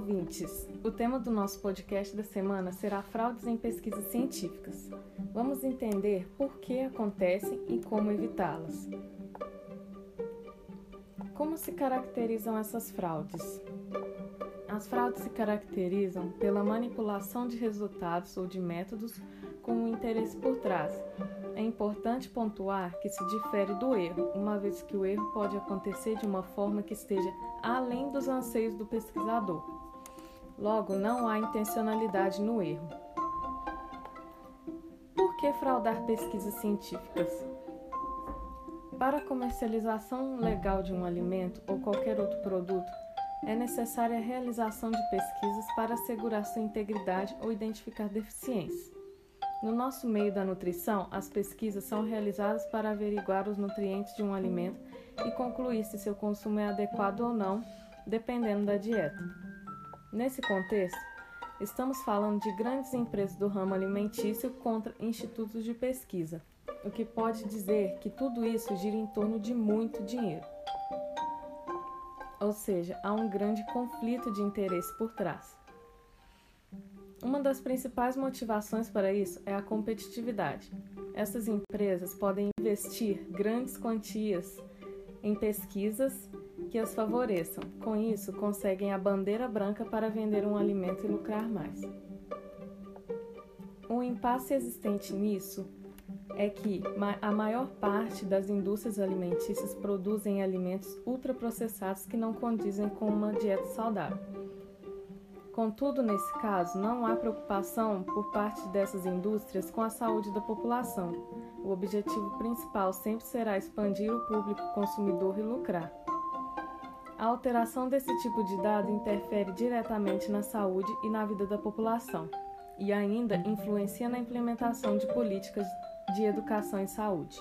ouvintes! O tema do nosso podcast da semana será fraudes em pesquisas científicas. Vamos entender por que acontecem e como evitá-las. Como se caracterizam essas fraudes? As fraudes se caracterizam pela manipulação de resultados ou de métodos com um interesse por trás. É importante pontuar que se difere do erro, uma vez que o erro pode acontecer de uma forma que esteja além dos anseios do pesquisador. Logo, não há intencionalidade no erro. Por que fraudar pesquisas científicas? Para a comercialização legal de um alimento ou qualquer outro produto, é necessária a realização de pesquisas para assegurar sua integridade ou identificar deficiências. No nosso meio da nutrição, as pesquisas são realizadas para averiguar os nutrientes de um alimento e concluir se seu consumo é adequado ou não, dependendo da dieta. Nesse contexto, estamos falando de grandes empresas do ramo alimentício contra institutos de pesquisa, o que pode dizer que tudo isso gira em torno de muito dinheiro. Ou seja, há um grande conflito de interesse por trás. Uma das principais motivações para isso é a competitividade. Essas empresas podem investir grandes quantias em pesquisas que as favoreçam. Com isso, conseguem a bandeira branca para vender um alimento e lucrar mais. O impasse existente nisso é que a maior parte das indústrias alimentícias produzem alimentos ultraprocessados que não condizem com uma dieta saudável. Contudo, nesse caso, não há preocupação por parte dessas indústrias com a saúde da população. O objetivo principal sempre será expandir o público consumidor e lucrar. A alteração desse tipo de dado interfere diretamente na saúde e na vida da população, e ainda influencia na implementação de políticas de educação e saúde.